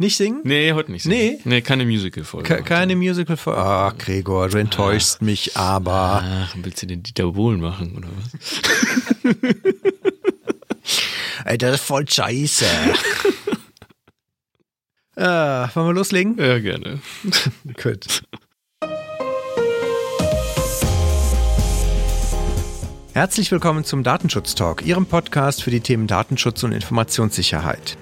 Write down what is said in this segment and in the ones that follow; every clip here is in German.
Nicht singen? Nee, heute nicht singen. Nee? Nee, keine Musical-Folge. Ke keine Musical-Folge? Ach, Gregor, du enttäuschst Ach. mich aber. Ach, willst du den Dieter Bohlen machen, oder was? Ey, das ist voll scheiße. äh, wollen wir loslegen? Ja, gerne. Gut. Herzlich willkommen zum Datenschutz Talk, Ihrem Podcast für die Themen Datenschutz und Informationssicherheit.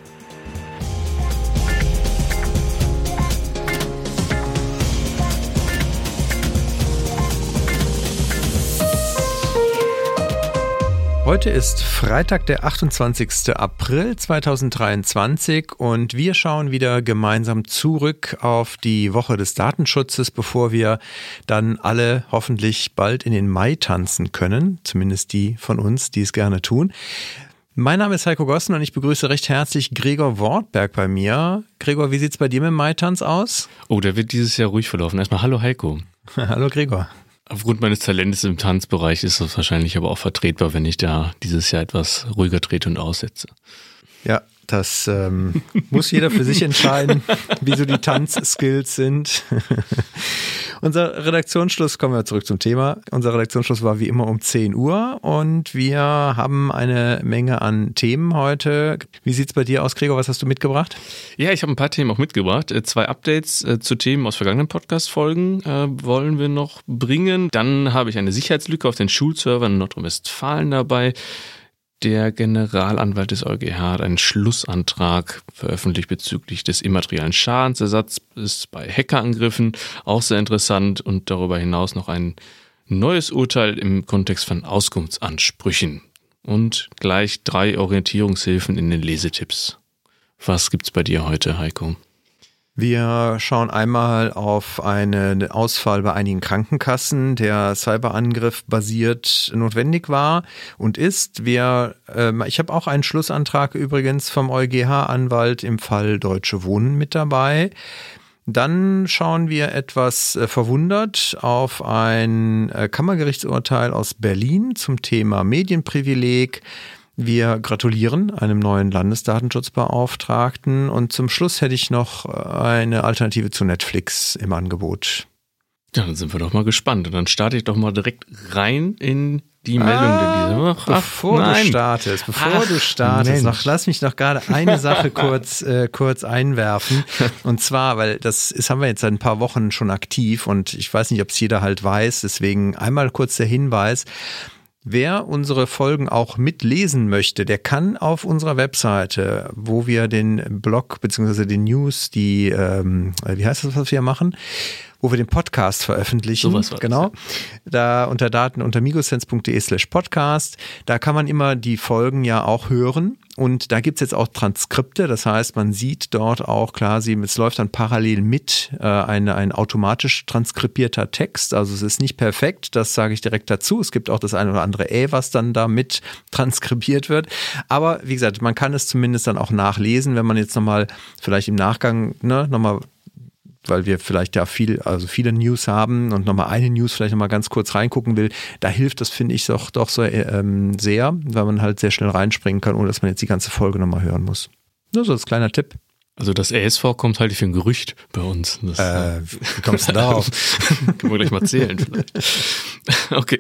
Heute ist Freitag, der 28. April 2023 und wir schauen wieder gemeinsam zurück auf die Woche des Datenschutzes, bevor wir dann alle hoffentlich bald in den Mai tanzen können, zumindest die von uns, die es gerne tun. Mein Name ist Heiko Gossen und ich begrüße recht herzlich Gregor Wortberg bei mir. Gregor, wie sieht es bei dir mit dem Mai-Tanz aus? Oh, der wird dieses Jahr ruhig verlaufen. Erstmal hallo Heiko. hallo Gregor. Aufgrund meines Talentes im Tanzbereich ist das wahrscheinlich aber auch vertretbar, wenn ich da dieses Jahr etwas ruhiger trete und aussetze. Ja, das ähm, muss jeder für sich entscheiden, wie so die Tanzskills sind. Unser Redaktionsschluss, kommen wir zurück zum Thema. Unser Redaktionsschluss war wie immer um 10 Uhr und wir haben eine Menge an Themen heute. Wie sieht es bei dir aus, Gregor? Was hast du mitgebracht? Ja, ich habe ein paar Themen auch mitgebracht. Äh, zwei Updates äh, zu Themen aus vergangenen Podcast-Folgen äh, wollen wir noch bringen. Dann habe ich eine Sicherheitslücke auf den Schulservern in Nordrhein-Westfalen dabei. Der Generalanwalt des EuGH hat einen Schlussantrag veröffentlicht bezüglich des immateriellen Schadensersatzes bei Hackerangriffen. Auch sehr interessant und darüber hinaus noch ein neues Urteil im Kontext von Auskunftsansprüchen. Und gleich drei Orientierungshilfen in den Lesetipps. Was gibt's bei dir heute, Heiko? Wir schauen einmal auf einen Ausfall bei einigen Krankenkassen, der Cyberangriff basiert notwendig war und ist. Wir, äh, ich habe auch einen Schlussantrag übrigens vom EuGH-Anwalt im Fall Deutsche Wohnen mit dabei. Dann schauen wir etwas äh, verwundert auf ein äh, Kammergerichtsurteil aus Berlin zum Thema Medienprivileg. Wir gratulieren einem neuen Landesdatenschutzbeauftragten und zum Schluss hätte ich noch eine Alternative zu Netflix im Angebot. Ja, dann sind wir doch mal gespannt und dann starte ich doch mal direkt rein in die Meldung ah, dieser Ach, Bevor ach, du startest, bevor ach, du startest, noch, lass mich noch gerade eine Sache kurz, äh, kurz einwerfen. Und zwar, weil das ist, haben wir jetzt seit ein paar Wochen schon aktiv und ich weiß nicht, ob es jeder halt weiß, deswegen einmal kurz der Hinweis. Wer unsere Folgen auch mitlesen möchte, der kann auf unserer Webseite, wo wir den Blog bzw. die News, die, ähm, wie heißt das, was wir machen, wo wir den Podcast veröffentlichen. So was war genau. Das, ja. Da unter Daten unter migosense.de slash podcast. Da kann man immer die Folgen ja auch hören. Und da gibt's jetzt auch Transkripte, das heißt, man sieht dort auch klar, es läuft dann parallel mit äh, ein, ein automatisch transkribierter Text. Also es ist nicht perfekt, das sage ich direkt dazu. Es gibt auch das eine oder andere Ä, was dann da mit transkribiert wird. Aber wie gesagt, man kann es zumindest dann auch nachlesen, wenn man jetzt nochmal vielleicht im Nachgang ne, nochmal weil wir vielleicht ja viel, also viele News haben und nochmal eine News vielleicht nochmal ganz kurz reingucken will, da hilft das, finde ich, doch, doch so ähm, sehr, weil man halt sehr schnell reinspringen kann, ohne dass man jetzt die ganze Folge nochmal hören muss. Nur so als kleiner Tipp. Also das ESV kommt halt für ein Gerücht bei uns. Das, äh, wie kommst du darauf? Können wir gleich mal zählen vielleicht. Okay.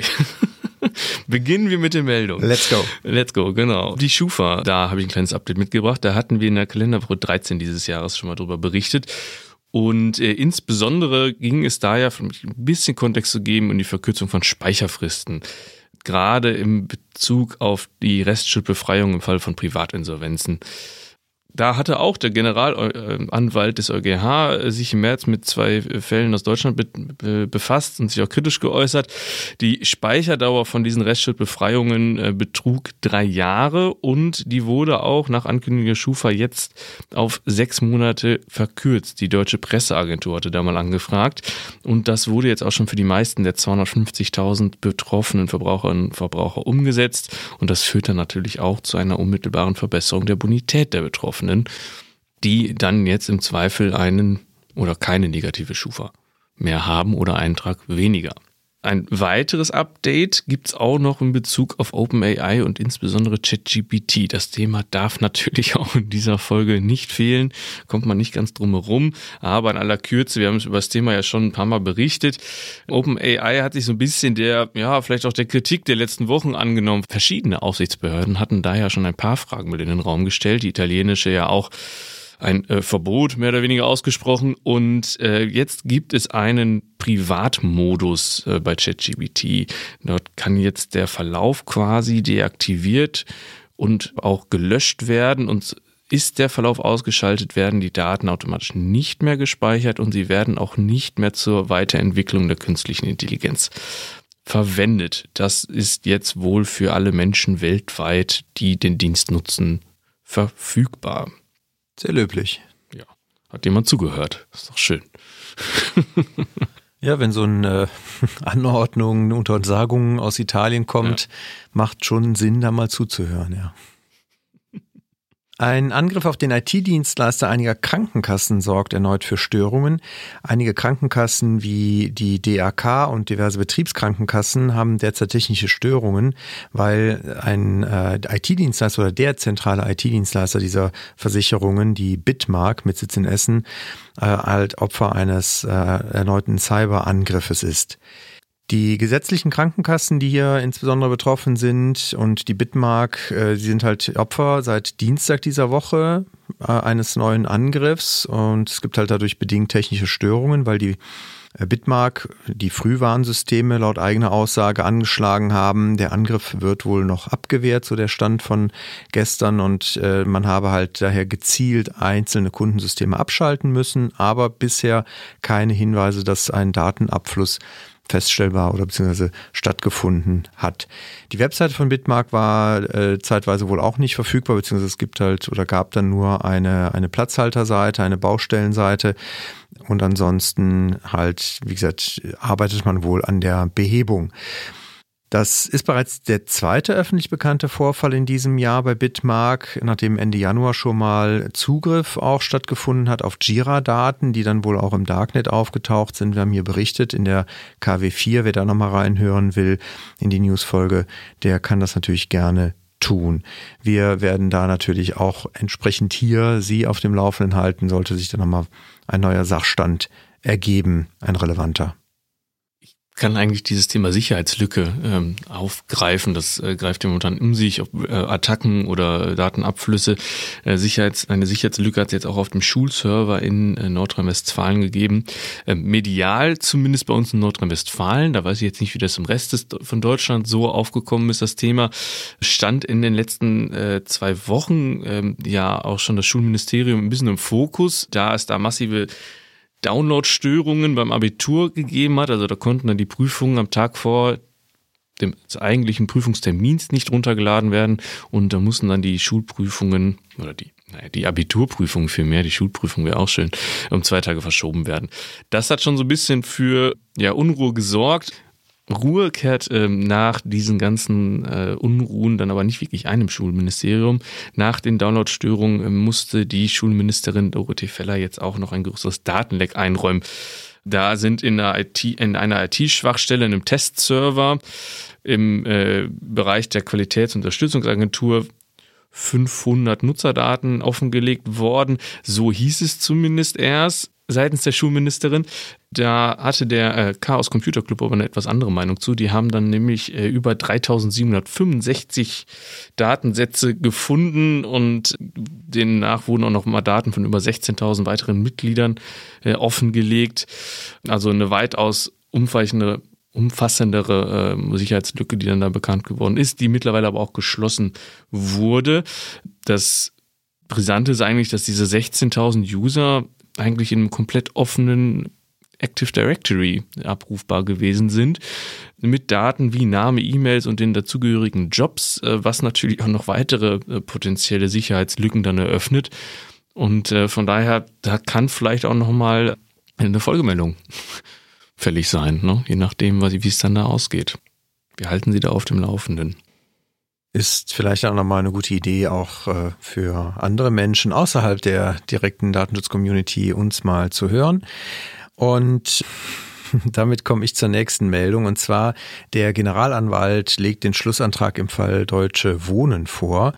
Beginnen wir mit den Meldungen. Let's go. Let's go, genau. Die Schufa, da habe ich ein kleines Update mitgebracht. Da hatten wir in der Kalenderwoche 13 dieses Jahres schon mal drüber berichtet. Und äh, insbesondere ging es da ja, ein bisschen Kontext zu geben, um die Verkürzung von Speicherfristen. Gerade im Bezug auf die Restschuldbefreiung im Fall von Privatinsolvenzen. Da hatte auch der Generalanwalt des EuGH sich im März mit zwei Fällen aus Deutschland befasst und sich auch kritisch geäußert. Die Speicherdauer von diesen Restschuldbefreiungen äh, betrug drei Jahre und die wurde auch nach Ankündigung der Schufa jetzt auf sechs Monate verkürzt. Die Deutsche Presseagentur hatte da mal angefragt und das wurde jetzt auch schon für die meisten der 250.000 betroffenen Verbraucherinnen und Verbraucher umgesetzt und das führt dann natürlich auch zu einer unmittelbaren Verbesserung der Bonität der Betroffenen. Betroffenen, die dann jetzt im Zweifel einen oder keine negative Schufa mehr haben oder einen Trag weniger. Ein weiteres Update gibt es auch noch in Bezug auf OpenAI und insbesondere ChatGPT. Das Thema darf natürlich auch in dieser Folge nicht fehlen, kommt man nicht ganz drum herum, aber in aller Kürze, wir haben über das Thema ja schon ein paar Mal berichtet. OpenAI hat sich so ein bisschen der, ja, vielleicht auch der Kritik der letzten Wochen angenommen. Verschiedene Aufsichtsbehörden hatten daher schon ein paar Fragen mit in den Raum gestellt, die italienische ja auch ein äh, Verbot mehr oder weniger ausgesprochen. Und äh, jetzt gibt es einen Privatmodus äh, bei ChatGPT. Dort kann jetzt der Verlauf quasi deaktiviert und auch gelöscht werden und ist der Verlauf ausgeschaltet, werden die Daten automatisch nicht mehr gespeichert und sie werden auch nicht mehr zur Weiterentwicklung der künstlichen Intelligenz verwendet. Das ist jetzt wohl für alle Menschen weltweit, die den Dienst nutzen, verfügbar. Sehr löblich. Ja. Hat jemand zugehört. ist doch schön. ja, wenn so eine Anordnung, eine Untersagung aus Italien kommt, ja. macht schon Sinn, da mal zuzuhören, ja. Ein Angriff auf den IT-Dienstleister einiger Krankenkassen sorgt erneut für Störungen. Einige Krankenkassen wie die DAK und diverse Betriebskrankenkassen haben derzeit technische Störungen, weil ein äh, IT-Dienstleister oder der zentrale IT-Dienstleister dieser Versicherungen, die Bitmark mit Sitz in Essen, äh, halt Opfer eines äh, erneuten Cyberangriffes ist. Die gesetzlichen Krankenkassen, die hier insbesondere betroffen sind und die Bitmark, äh, die sind halt Opfer seit Dienstag dieser Woche äh, eines neuen Angriffs und es gibt halt dadurch bedingt technische Störungen, weil die äh, Bitmark die Frühwarnsysteme laut eigener Aussage angeschlagen haben. Der Angriff wird wohl noch abgewehrt, so der Stand von gestern und man habe halt daher gezielt einzelne Kundensysteme abschalten müssen, aber bisher keine Hinweise, dass ein Datenabfluss feststellbar oder beziehungsweise stattgefunden hat. Die Webseite von Bitmark war äh, zeitweise wohl auch nicht verfügbar, beziehungsweise es gibt halt oder gab dann nur eine, eine Platzhalterseite, eine Baustellenseite und ansonsten halt, wie gesagt, arbeitet man wohl an der Behebung. Das ist bereits der zweite öffentlich bekannte Vorfall in diesem Jahr bei Bitmark, nachdem Ende Januar schon mal Zugriff auch stattgefunden hat auf Jira-Daten, die dann wohl auch im Darknet aufgetaucht sind. Wir haben hier berichtet in der KW4, wer da nochmal reinhören will in die Newsfolge, der kann das natürlich gerne tun. Wir werden da natürlich auch entsprechend hier Sie auf dem Laufenden halten, sollte sich da nochmal ein neuer Sachstand ergeben, ein relevanter kann eigentlich dieses Thema Sicherheitslücke ähm, aufgreifen. Das äh, greift ja momentan um sich, ob äh, Attacken oder Datenabflüsse. Äh, Sicherheits, eine Sicherheitslücke hat es jetzt auch auf dem Schulserver in äh, Nordrhein-Westfalen gegeben. Äh, medial zumindest bei uns in Nordrhein-Westfalen, da weiß ich jetzt nicht, wie das im Rest des, von Deutschland so aufgekommen ist, das Thema, stand in den letzten äh, zwei Wochen äh, ja auch schon das Schulministerium ein bisschen im Fokus, da es da massive Download-Störungen beim Abitur gegeben hat. Also da konnten dann die Prüfungen am Tag vor dem eigentlichen Prüfungstermins nicht runtergeladen werden und da mussten dann die Schulprüfungen oder die naja, die Abiturprüfung vielmehr, die Schulprüfung wäre auch schön, um zwei Tage verschoben werden. Das hat schon so ein bisschen für ja, Unruhe gesorgt. Ruhe kehrt ähm, nach diesen ganzen äh, Unruhen dann aber nicht wirklich einem Schulministerium. Nach den Downloadstörungen äh, musste die Schulministerin Dorothee Feller jetzt auch noch ein größeres Datenleck einräumen. Da sind in einer IT, in einer IT-Schwachstelle, in einem Testserver im äh, Bereich der Qualitätsunterstützungsagentur 500 Nutzerdaten offengelegt worden. So hieß es zumindest erst seitens der Schulministerin. Da hatte der äh, Chaos Computer Club aber eine etwas andere Meinung zu. Die haben dann nämlich äh, über 3765 Datensätze gefunden und demnach wurden auch noch mal Daten von über 16.000 weiteren Mitgliedern äh, offengelegt. Also eine weitaus umfangende umfassendere äh, Sicherheitslücke, die dann da bekannt geworden ist, die mittlerweile aber auch geschlossen wurde. Das Brisante ist eigentlich, dass diese 16.000 User eigentlich in einem komplett offenen Active Directory abrufbar gewesen sind, mit Daten wie Name, E-Mails und den dazugehörigen Jobs, äh, was natürlich auch noch weitere äh, potenzielle Sicherheitslücken dann eröffnet. Und äh, von daher, da kann vielleicht auch nochmal eine Folgemeldung fällig sein, ne? je nachdem, wie es dann da ausgeht. Wir halten Sie da auf dem Laufenden ist vielleicht auch nochmal eine gute Idee, auch äh, für andere Menschen außerhalb der direkten Datenschutz-Community uns mal zu hören. Und Damit komme ich zur nächsten Meldung. Und zwar, der Generalanwalt legt den Schlussantrag im Fall Deutsche Wohnen vor.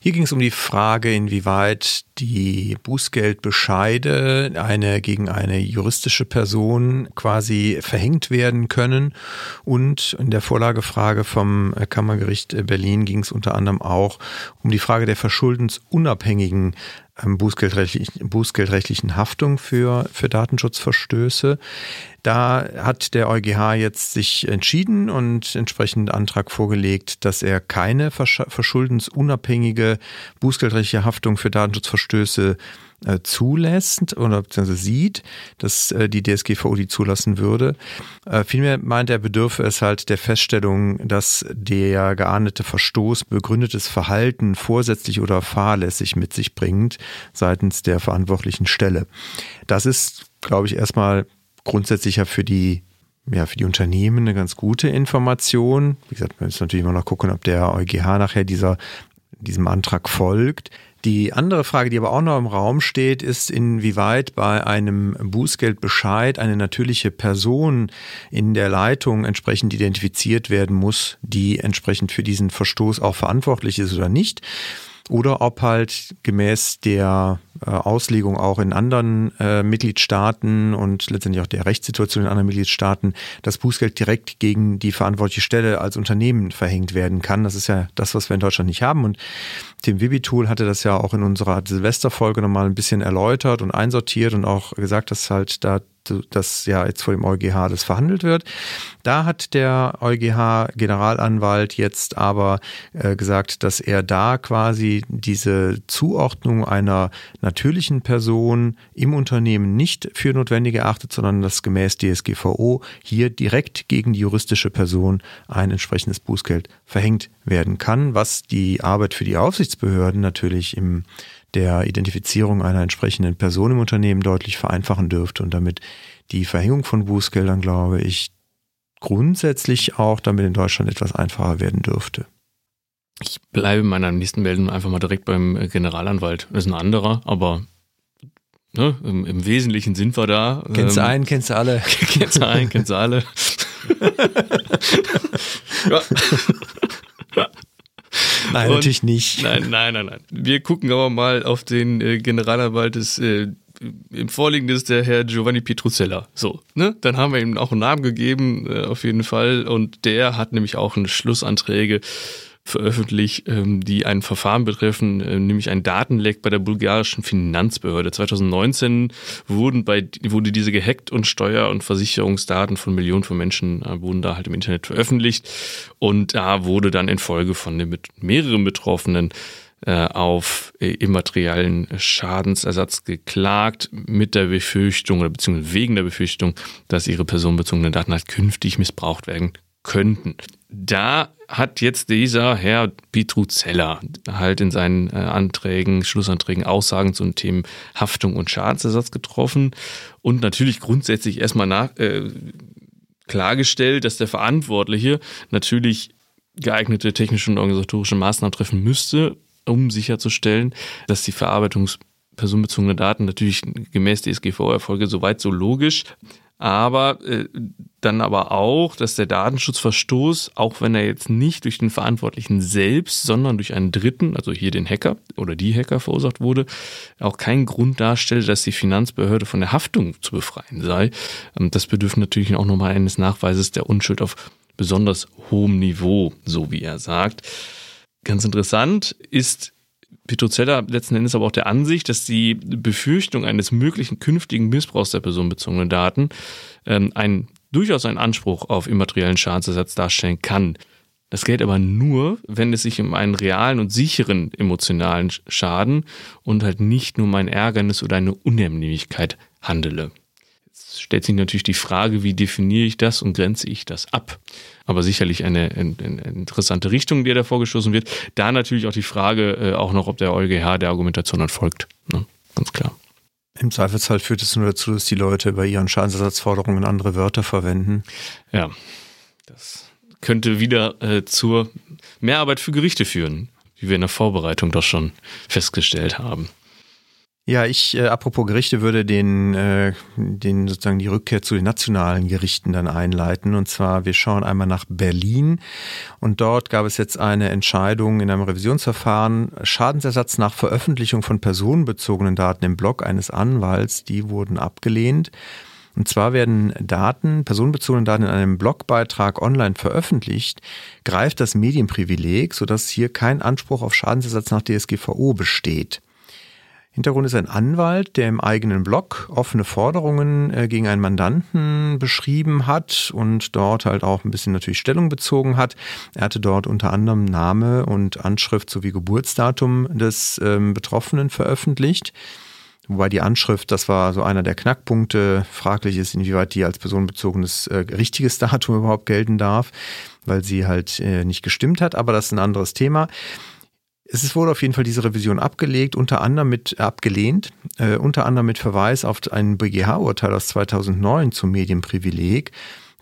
Hier ging es um die Frage, inwieweit die Bußgeldbescheide eine gegen eine juristische Person quasi verhängt werden können. Und in der Vorlagefrage vom Kammergericht Berlin ging es unter anderem auch um die Frage der verschuldensunabhängigen ähm, bußgeldrechtlichen, bußgeldrechtlichen Haftung für, für Datenschutzverstöße. Da hat der EuGH jetzt sich entschieden und entsprechend Antrag vorgelegt, dass er keine verschuldensunabhängige bußgeldrechtliche Haftung für Datenschutzverstöße äh, zulässt oder beziehungsweise sieht, dass äh, die DSGVO die zulassen würde. Äh, vielmehr meint er, bedürfe es halt der Feststellung, dass der geahndete Verstoß begründetes Verhalten vorsätzlich oder fahrlässig mit sich bringt seitens der verantwortlichen Stelle. Das ist, glaube ich, erstmal grundsätzlich ja für die ja, für die Unternehmen eine ganz gute Information. Wie gesagt, man muss natürlich immer noch gucken, ob der EuGH nachher dieser, diesem Antrag folgt. Die andere Frage, die aber auch noch im Raum steht, ist, inwieweit bei einem Bußgeldbescheid eine natürliche Person in der Leitung entsprechend identifiziert werden muss, die entsprechend für diesen Verstoß auch verantwortlich ist oder nicht oder ob halt gemäß der äh, Auslegung auch in anderen äh, Mitgliedstaaten und letztendlich auch der Rechtssituation in anderen Mitgliedstaaten das Bußgeld direkt gegen die verantwortliche Stelle als Unternehmen verhängt werden kann. Das ist ja das, was wir in Deutschland nicht haben. Und Tim Wibitool hatte das ja auch in unserer Silvesterfolge nochmal ein bisschen erläutert und einsortiert und auch gesagt, dass halt da das ja jetzt vor dem EuGH das verhandelt wird. Da hat der EuGH-Generalanwalt jetzt aber äh, gesagt, dass er da quasi diese Zuordnung einer natürlichen Person im Unternehmen nicht für notwendig erachtet, sondern dass gemäß DSGVO hier direkt gegen die juristische Person ein entsprechendes Bußgeld verhängt werden kann, was die Arbeit für die Aufsichtsbehörden natürlich im der Identifizierung einer entsprechenden Person im Unternehmen deutlich vereinfachen dürfte und damit die Verhängung von Bußgeldern, glaube ich, grundsätzlich auch damit in Deutschland etwas einfacher werden dürfte. Ich bleibe in meiner nächsten Meldung einfach mal direkt beim Generalanwalt. Das ist ein anderer, aber ne, im, im, Wesentlichen sind wir da. Kennst du ähm, einen, kennst du alle. kennst du einen, kennst du alle. ja. Nein, Und, natürlich nicht. Nein, nein, nein, nein. Wir gucken aber mal auf den äh, Generalanwalt des äh, im Vorliegenden ist der Herr Giovanni Pietruzella. So, ne? Dann haben wir ihm auch einen Namen gegeben, äh, auf jeden Fall. Und der hat nämlich auch eine Schlussanträge veröffentlicht, ähm, die ein Verfahren betreffen, äh, nämlich ein Datenleck bei der bulgarischen Finanzbehörde. 2019 wurden bei, wurde diese gehackt und Steuer- und Versicherungsdaten von Millionen von Menschen äh, wurden da halt im Internet veröffentlicht. Und da wurde dann in Folge von den mit mehreren Betroffenen äh, auf immateriellen Schadensersatz geklagt mit der Befürchtung oder beziehungsweise wegen der Befürchtung, dass ihre personenbezogenen Daten halt künftig missbraucht werden könnten. Da hat jetzt dieser Herr Pitruzella halt in seinen äh, Anträgen, Schlussanträgen Aussagen zu den Themen Haftung und Schadensersatz getroffen und natürlich grundsätzlich erstmal nach, äh, klargestellt, dass der Verantwortliche natürlich geeignete technische und organisatorische Maßnahmen treffen müsste, um sicherzustellen, dass die Verarbeitung personenbezogener Daten natürlich gemäß DSGVO erfolge, soweit so logisch aber äh, dann aber auch, dass der Datenschutzverstoß, auch wenn er jetzt nicht durch den Verantwortlichen selbst, sondern durch einen Dritten, also hier den Hacker oder die Hacker verursacht wurde, auch keinen Grund darstelle, dass die Finanzbehörde von der Haftung zu befreien sei. Ähm, das bedürfte natürlich auch nochmal eines Nachweises der Unschuld auf besonders hohem Niveau, so wie er sagt. Ganz interessant ist Petrozella letzten Endes aber auch der Ansicht, dass die Befürchtung eines möglichen künftigen Missbrauchs der personenbezogenen Daten ähm, ein, durchaus einen Anspruch auf immateriellen Schadensersatz darstellen kann. Das gilt aber nur, wenn es sich um einen realen und sicheren emotionalen Schaden und halt nicht nur um ein Ärgernis oder eine Unannehmlichkeit handele stellt sich natürlich die Frage, wie definiere ich das und grenze ich das ab? Aber sicherlich eine, eine, eine interessante Richtung, die da vorgestoßen wird. Da natürlich auch die Frage äh, auch noch, ob der EuGH der Argumentation dann folgt. Ne? Ganz klar. Im Zweifelsfall führt es nur dazu, dass die Leute bei ihren Schadensersatzforderungen andere Wörter verwenden. Ja, das könnte wieder äh, zur Mehrarbeit für Gerichte führen, wie wir in der Vorbereitung doch schon festgestellt haben. Ja, ich, äh, apropos Gerichte, würde den, äh, den sozusagen die Rückkehr zu den nationalen Gerichten dann einleiten. Und zwar, wir schauen einmal nach Berlin. Und dort gab es jetzt eine Entscheidung in einem Revisionsverfahren. Schadensersatz nach Veröffentlichung von personenbezogenen Daten im Blog eines Anwalts, die wurden abgelehnt. Und zwar werden Daten, personenbezogene Daten in einem Blogbeitrag online veröffentlicht, greift das Medienprivileg, sodass hier kein Anspruch auf Schadensersatz nach DSGVO besteht. Hintergrund ist ein Anwalt, der im eigenen Blog offene Forderungen äh, gegen einen Mandanten beschrieben hat und dort halt auch ein bisschen natürlich Stellung bezogen hat. Er hatte dort unter anderem Name und Anschrift sowie Geburtsdatum des ähm, Betroffenen veröffentlicht. Wobei die Anschrift, das war so einer der Knackpunkte, fraglich ist, inwieweit die als personenbezogenes äh, richtiges Datum überhaupt gelten darf, weil sie halt äh, nicht gestimmt hat, aber das ist ein anderes Thema. Es wurde auf jeden Fall diese Revision abgelegt, unter anderem mit äh, abgelehnt, äh, unter anderem mit Verweis auf ein BGH-Urteil aus 2009 zum Medienprivileg.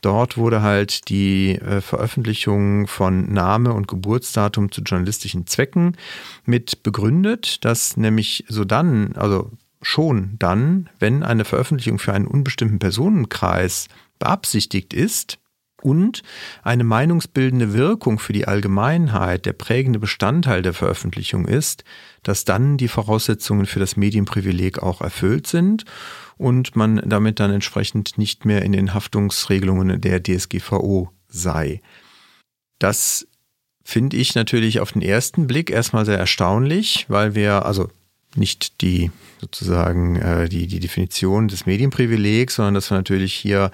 Dort wurde halt die äh, Veröffentlichung von Name und Geburtsdatum zu journalistischen Zwecken mit begründet, dass nämlich so dann, also schon dann, wenn eine Veröffentlichung für einen unbestimmten Personenkreis beabsichtigt ist, und eine meinungsbildende Wirkung für die Allgemeinheit der prägende Bestandteil der Veröffentlichung ist, dass dann die Voraussetzungen für das Medienprivileg auch erfüllt sind und man damit dann entsprechend nicht mehr in den Haftungsregelungen der DSGVO sei. Das finde ich natürlich auf den ersten Blick erstmal sehr erstaunlich, weil wir, also nicht die sozusagen äh, die, die Definition des Medienprivilegs, sondern dass wir natürlich hier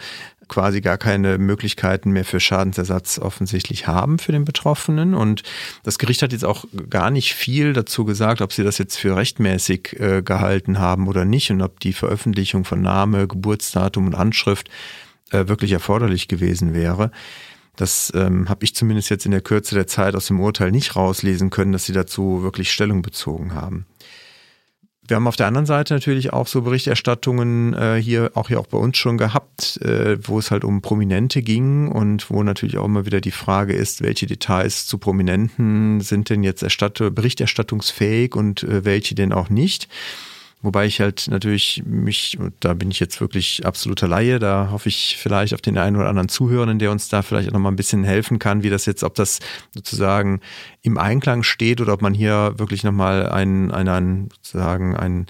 quasi gar keine Möglichkeiten mehr für Schadensersatz offensichtlich haben für den Betroffenen. Und das Gericht hat jetzt auch gar nicht viel dazu gesagt, ob sie das jetzt für rechtmäßig äh, gehalten haben oder nicht und ob die Veröffentlichung von Name, Geburtsdatum und Anschrift äh, wirklich erforderlich gewesen wäre. Das ähm, habe ich zumindest jetzt in der Kürze der Zeit aus dem Urteil nicht rauslesen können, dass sie dazu wirklich Stellung bezogen haben. Wir haben auf der anderen Seite natürlich auch so Berichterstattungen äh, hier, auch hier auch bei uns schon gehabt, äh, wo es halt um Prominente ging und wo natürlich auch immer wieder die Frage ist, welche Details zu Prominenten sind denn jetzt berichterstattungsfähig und äh, welche denn auch nicht. Wobei ich halt natürlich mich, da bin ich jetzt wirklich absoluter Laie, da hoffe ich vielleicht auf den einen oder anderen Zuhörenden, der uns da vielleicht auch nochmal ein bisschen helfen kann, wie das jetzt, ob das sozusagen im Einklang steht oder ob man hier wirklich nochmal ein, ein, ein sozusagen ein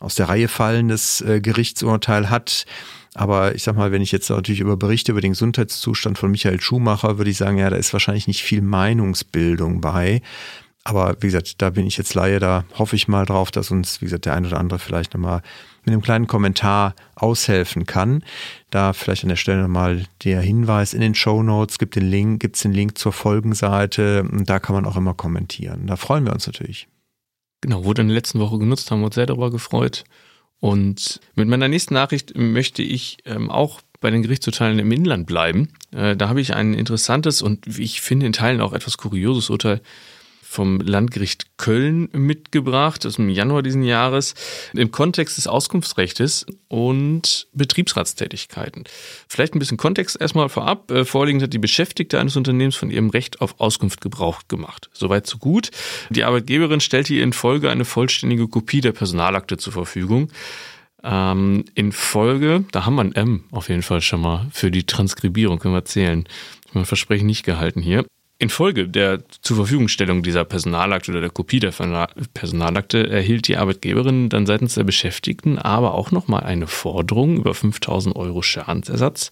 aus der Reihe fallendes äh, Gerichtsurteil hat. Aber ich sag mal, wenn ich jetzt natürlich über Berichte über den Gesundheitszustand von Michael Schumacher, würde ich sagen, ja, da ist wahrscheinlich nicht viel Meinungsbildung bei. Aber wie gesagt, da bin ich jetzt Laie, da hoffe ich mal drauf, dass uns, wie gesagt, der ein oder andere vielleicht nochmal mit einem kleinen Kommentar aushelfen kann. Da vielleicht an der Stelle nochmal der Hinweis in den Show Notes, gibt den Link, gibt es den Link zur Folgenseite und da kann man auch immer kommentieren. Da freuen wir uns natürlich. Genau, wurde in der letzten Woche genutzt, haben wir uns sehr darüber gefreut. Und mit meiner nächsten Nachricht möchte ich ähm, auch bei den Gerichtsurteilen im Inland bleiben. Äh, da habe ich ein interessantes und wie ich finde in Teilen auch etwas kurioses Urteil vom Landgericht Köln mitgebracht, aus dem Januar diesen Jahres, im Kontext des Auskunftsrechts und Betriebsratstätigkeiten. Vielleicht ein bisschen Kontext erstmal vorab. Äh, vorliegend hat die Beschäftigte eines Unternehmens von ihrem Recht auf Auskunft Gebrauch gemacht. Soweit so gut. Die Arbeitgeberin stellte ihr in Folge eine vollständige Kopie der Personalakte zur Verfügung. Ähm, in Folge, da haben wir ein M auf jeden Fall schon mal für die Transkribierung, können wir zählen. Ich Versprechen nicht gehalten hier. Infolge der zur Verfügungstellung dieser Personalakte oder der Kopie der Personalakte erhielt die Arbeitgeberin dann seitens der Beschäftigten aber auch nochmal eine Forderung über 5000 Euro Schadensersatz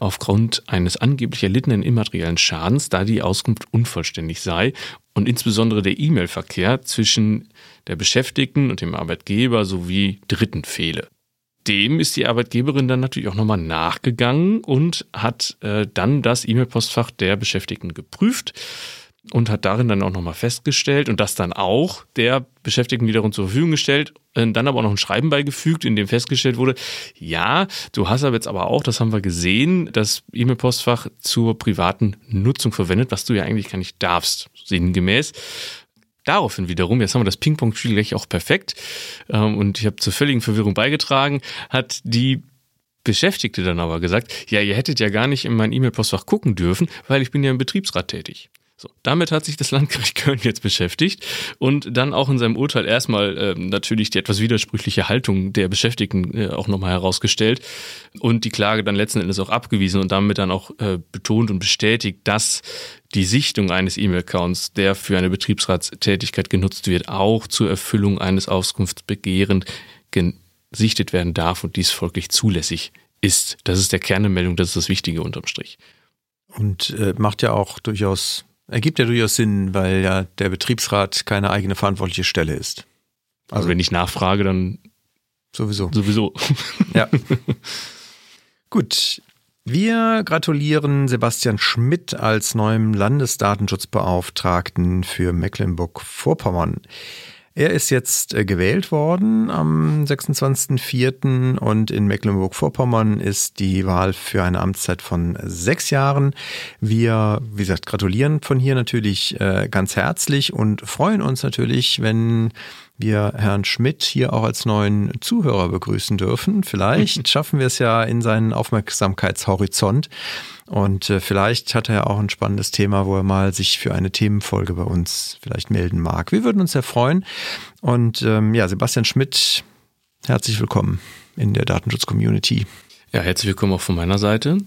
aufgrund eines angeblich erlittenen immateriellen Schadens, da die Auskunft unvollständig sei und insbesondere der E-Mail-Verkehr zwischen der Beschäftigten und dem Arbeitgeber sowie Dritten fehle dem ist die Arbeitgeberin dann natürlich auch nochmal nachgegangen und hat äh, dann das E-Mail-Postfach der Beschäftigten geprüft und hat darin dann auch nochmal festgestellt und das dann auch der Beschäftigten wiederum zur Verfügung gestellt, äh, dann aber auch noch ein Schreiben beigefügt, in dem festgestellt wurde, ja, du hast aber jetzt aber auch, das haben wir gesehen, das E-Mail-Postfach zur privaten Nutzung verwendet, was du ja eigentlich gar nicht darfst, sinngemäß. Daraufhin wiederum, jetzt haben wir das Ping-Pong-Spiel gleich auch perfekt ähm, und ich habe zur völligen Verwirrung beigetragen, hat die Beschäftigte dann aber gesagt, ja, ihr hättet ja gar nicht in mein E-Mail-Postfach gucken dürfen, weil ich bin ja im Betriebsrat tätig. So, damit hat sich das Landgericht Köln jetzt beschäftigt und dann auch in seinem Urteil erstmal äh, natürlich die etwas widersprüchliche Haltung der Beschäftigten äh, auch nochmal herausgestellt und die Klage dann letzten Endes auch abgewiesen und damit dann auch äh, betont und bestätigt, dass die Sichtung eines E-Mail-Accounts, der für eine Betriebsratstätigkeit genutzt wird, auch zur Erfüllung eines Auskunftsbegehren gesichtet werden darf und dies folglich zulässig ist. Das ist der Kern der Meldung, das ist das Wichtige unterm Strich. Und äh, macht ja auch durchaus Ergibt ja durchaus Sinn, weil ja der Betriebsrat keine eigene verantwortliche Stelle ist. Also, also wenn ich nachfrage, dann sowieso. Sowieso. Ja. Gut. Wir gratulieren Sebastian Schmidt als neuem Landesdatenschutzbeauftragten für Mecklenburg-Vorpommern. Er ist jetzt äh, gewählt worden am 26.04. und in Mecklenburg-Vorpommern ist die Wahl für eine Amtszeit von sechs Jahren. Wir, wie gesagt, gratulieren von hier natürlich äh, ganz herzlich und freuen uns natürlich, wenn wir Herrn Schmidt hier auch als neuen Zuhörer begrüßen dürfen. Vielleicht schaffen wir es ja in seinen Aufmerksamkeitshorizont. Und äh, vielleicht hat er ja auch ein spannendes Thema, wo er mal sich für eine Themenfolge bei uns vielleicht melden mag. Wir würden uns sehr freuen. Und ähm, ja, Sebastian Schmidt, herzlich willkommen in der Datenschutz-Community. Ja, herzlich willkommen auch von meiner Seite.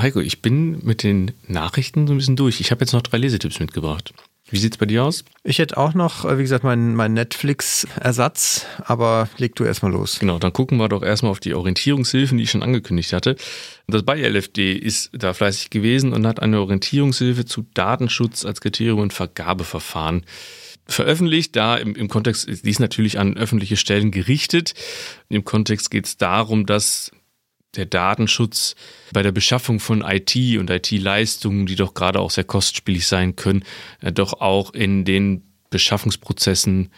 Heiko, ich bin mit den Nachrichten so ein bisschen durch. Ich habe jetzt noch drei Lesetipps mitgebracht. Wie sieht es bei dir aus? Ich hätte auch noch, äh, wie gesagt, meinen mein Netflix-Ersatz, aber leg du erstmal los. Genau, dann gucken wir doch erstmal auf die Orientierungshilfen, die ich schon angekündigt hatte. Das Bayer-LFD ist da fleißig gewesen und hat eine Orientierungshilfe zu Datenschutz als Kriterium und Vergabeverfahren veröffentlicht. Da im, im Kontext, die ist natürlich an öffentliche Stellen gerichtet. Im Kontext geht es darum, dass der Datenschutz bei der Beschaffung von IT und IT-Leistungen, die doch gerade auch sehr kostspielig sein können, äh, doch auch in den Beschaffungsprozessen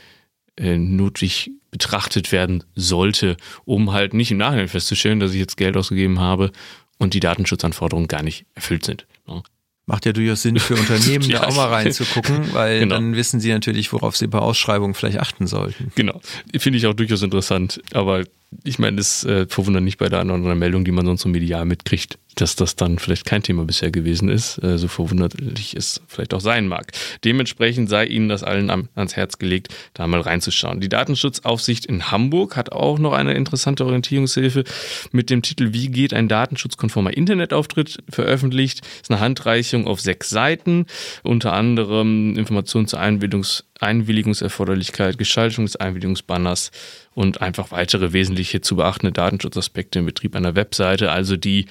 äh, notwendig betrachtet werden sollte, um halt nicht im Nachhinein festzustellen, dass ich jetzt Geld ausgegeben habe und die Datenschutzanforderungen gar nicht erfüllt sind. Ne? Macht ja durchaus Sinn für Unternehmen, ja, da auch mal reinzugucken, weil genau. dann wissen sie natürlich, worauf sie bei Ausschreibungen vielleicht achten sollten. Genau. Finde ich auch durchaus interessant. Aber ich meine, das äh, verwundert nicht bei der anderen Meldung, die man sonst so medial mitkriegt dass das dann vielleicht kein Thema bisher gewesen ist, äh, so verwunderlich es vielleicht auch sein mag. Dementsprechend sei Ihnen das allen ans Herz gelegt, da mal reinzuschauen. Die Datenschutzaufsicht in Hamburg hat auch noch eine interessante Orientierungshilfe mit dem Titel Wie geht ein datenschutzkonformer Internetauftritt veröffentlicht. Ist eine Handreichung auf sechs Seiten, unter anderem Informationen zur Einwilligungs Einwilligungserforderlichkeit, Gestaltung des Einwilligungsbanners und einfach weitere wesentliche zu beachtende Datenschutzaspekte im Betrieb einer Webseite, also die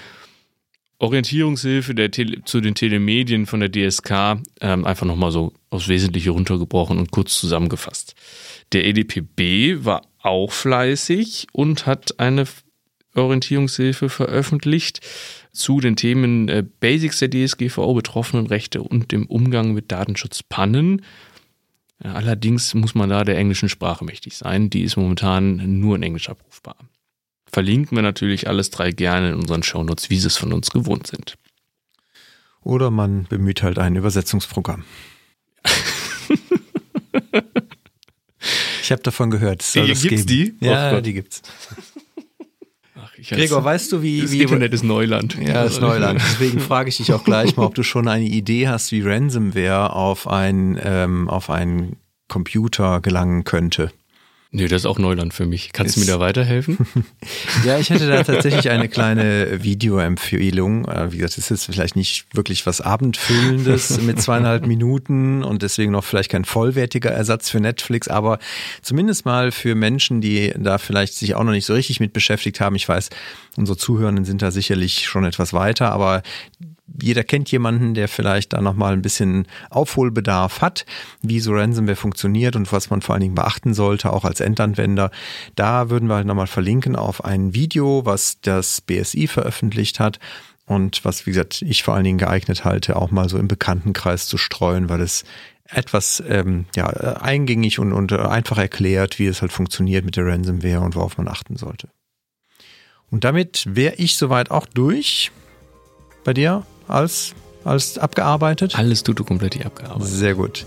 Orientierungshilfe der Tele zu den Telemedien von der DSK ähm, einfach nochmal so aufs Wesentliche runtergebrochen und kurz zusammengefasst. Der EDPB war auch fleißig und hat eine Orientierungshilfe veröffentlicht zu den Themen äh, Basics der DSGVO, betroffenen Rechte und dem Umgang mit Datenschutzpannen. Allerdings muss man da der englischen Sprache mächtig sein. Die ist momentan nur in Englisch abrufbar verlinken wir natürlich alles drei gerne in unseren Shownotes, wie sie es von uns gewohnt sind. Oder man bemüht halt ein Übersetzungsprogramm. ich habe davon gehört. Soll gibt's geben. die? Ja, oh die gibt's. Gregor, weißt du, wie... Das wie Internet ist Neuland. Ja, ist Neuland. Deswegen frage ich dich auch gleich mal, ob du schon eine Idee hast, wie Ransomware auf, ein, ähm, auf einen Computer gelangen könnte. Nö, das ist auch Neuland für mich. Kannst ist, du mir da weiterhelfen? ja, ich hätte da tatsächlich eine kleine Videoempfehlung. Äh, wie gesagt, es ist vielleicht nicht wirklich was Abendfüllendes mit zweieinhalb Minuten und deswegen noch vielleicht kein vollwertiger Ersatz für Netflix, aber zumindest mal für Menschen, die da vielleicht sich auch noch nicht so richtig mit beschäftigt haben. Ich weiß, unsere Zuhörenden sind da sicherlich schon etwas weiter, aber jeder kennt jemanden, der vielleicht da nochmal ein bisschen Aufholbedarf hat, wie so Ransomware funktioniert und was man vor allen Dingen beachten sollte, auch als Endanwender. Da würden wir halt nochmal verlinken auf ein Video, was das BSI veröffentlicht hat und was, wie gesagt, ich vor allen Dingen geeignet halte, auch mal so im Bekanntenkreis zu streuen, weil es etwas ähm, ja, eingängig und, und einfach erklärt, wie es halt funktioniert mit der Ransomware und worauf man achten sollte. Und damit wäre ich soweit auch durch. Bei dir? Als, als abgearbeitet? Alles tut du komplett abgearbeitet. Sehr gut.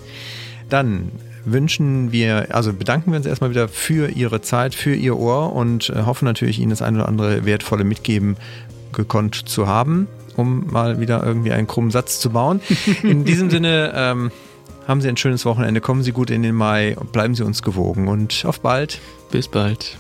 Dann wünschen wir, also bedanken wir uns erstmal wieder für Ihre Zeit, für Ihr Ohr und äh, hoffen natürlich, Ihnen das eine oder andere wertvolle mitgeben gekonnt zu haben. um mal wieder irgendwie einen krummen Satz zu bauen. In diesem Sinne, ähm, haben Sie ein schönes Wochenende, kommen Sie gut in den Mai und bleiben Sie uns gewogen und auf bald. Bis bald.